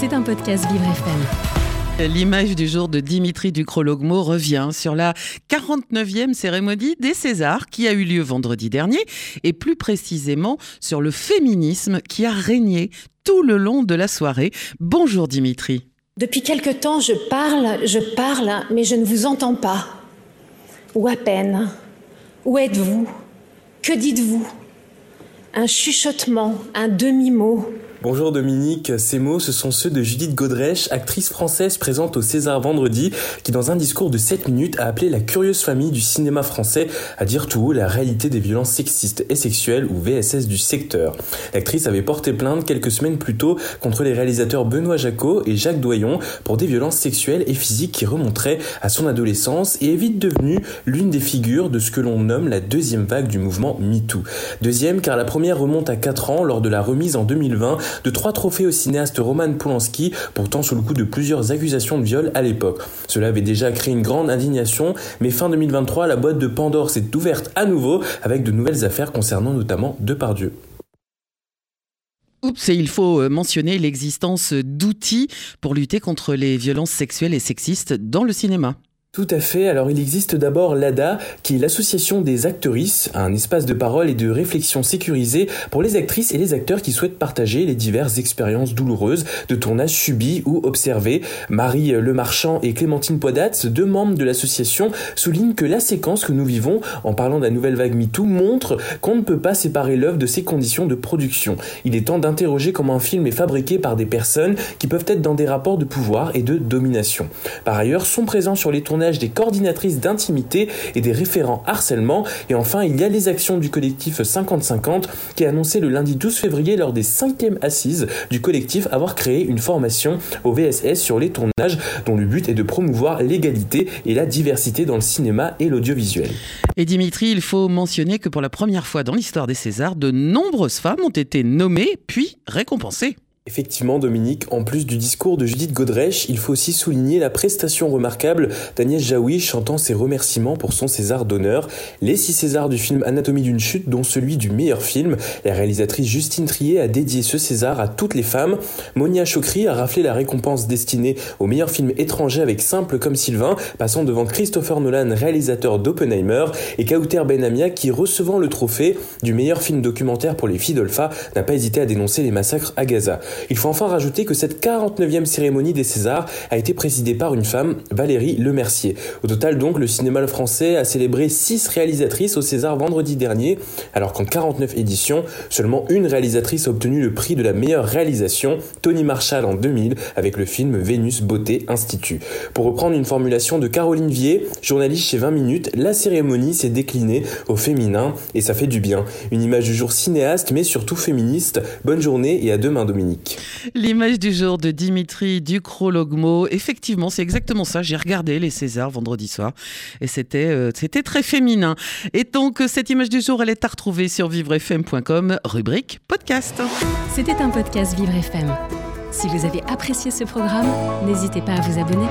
C'est un podcast Vivre FM. L'image du jour de Dimitri Ducrologmo revient sur la 49e cérémonie des Césars qui a eu lieu vendredi dernier et plus précisément sur le féminisme qui a régné tout le long de la soirée. Bonjour Dimitri. Depuis quelque temps, je parle, je parle, mais je ne vous entends pas. Ou à peine. Où êtes-vous? Que dites-vous? Un chuchotement, un demi-mot. Bonjour Dominique, ces mots, ce sont ceux de Judith Godrèche, actrice française présente au César vendredi, qui dans un discours de 7 minutes a appelé la curieuse famille du cinéma français à dire tout haut la réalité des violences sexistes et sexuelles ou VSS du secteur. L'actrice avait porté plainte quelques semaines plus tôt contre les réalisateurs Benoît Jacot et Jacques Doyon pour des violences sexuelles et physiques qui remonteraient à son adolescence et est vite devenue l'une des figures de ce que l'on nomme la deuxième vague du mouvement MeToo. Deuxième car la première remonte à 4 ans lors de la remise en 2020 de trois trophées au cinéaste Roman Polanski, pourtant sous le coup de plusieurs accusations de viol à l'époque. Cela avait déjà créé une grande indignation, mais fin 2023, la boîte de Pandore s'est ouverte à nouveau avec de nouvelles affaires concernant notamment Depardieu. Oups, et il faut euh, mentionner l'existence d'outils pour lutter contre les violences sexuelles et sexistes dans le cinéma. Tout à fait. Alors il existe d'abord l'ADA, qui est l'association des actrices, un espace de parole et de réflexion sécurisé pour les actrices et les acteurs qui souhaitent partager les diverses expériences douloureuses de tournage subis ou observés. Marie Lemarchand et Clémentine Poidatz, deux membres de l'association, soulignent que la séquence que nous vivons en parlant de la nouvelle vague MeToo montre qu'on ne peut pas séparer l'œuvre de ses conditions de production. Il est temps d'interroger comment un film est fabriqué par des personnes qui peuvent être dans des rapports de pouvoir et de domination. Par ailleurs, sont présents sur les tournages des coordinatrices d'intimité et des référents harcèlement. Et enfin, il y a les actions du collectif 50-50 qui a annoncé le lundi 12 février lors des cinquièmes assises du collectif avoir créé une formation au VSS sur les tournages dont le but est de promouvoir l'égalité et la diversité dans le cinéma et l'audiovisuel. Et Dimitri, il faut mentionner que pour la première fois dans l'histoire des Césars, de nombreuses femmes ont été nommées puis récompensées. Effectivement, Dominique, en plus du discours de Judith Godrèche, il faut aussi souligner la prestation remarquable d'Agnès Jaoui chantant ses remerciements pour son César d'honneur. Les six Césars du film Anatomie d'une chute, dont celui du meilleur film. La réalisatrice Justine Trier a dédié ce César à toutes les femmes. Monia Chokri a raflé la récompense destinée au meilleur film étranger avec Simple comme Sylvain, passant devant Christopher Nolan, réalisateur d'Oppenheimer, et Kauter Benamia qui, recevant le trophée du meilleur film documentaire pour les filles d'Olpha, n'a pas hésité à dénoncer les massacres à Gaza. Il faut enfin rajouter que cette 49e cérémonie des Césars a été présidée par une femme, Valérie Lemercier. Au total donc, le cinéma français a célébré 6 réalisatrices au César vendredi dernier, alors qu'en 49 éditions, seulement une réalisatrice a obtenu le prix de la meilleure réalisation, Tony Marshall en 2000, avec le film Vénus Beauté Institut. Pour reprendre une formulation de Caroline Vier, journaliste chez 20 minutes, la cérémonie s'est déclinée au féminin et ça fait du bien. Une image du jour cinéaste mais surtout féministe. Bonne journée et à demain Dominique. L'image du jour de Dimitri Ducrologmo. Effectivement, c'est exactement ça. J'ai regardé les Césars vendredi soir et c'était euh, c'était très féminin. Et donc cette image du jour, elle est à retrouver sur vivrefm.com, rubrique podcast. C'était un podcast Vivre FM. Si vous avez apprécié ce programme, n'hésitez pas à vous abonner.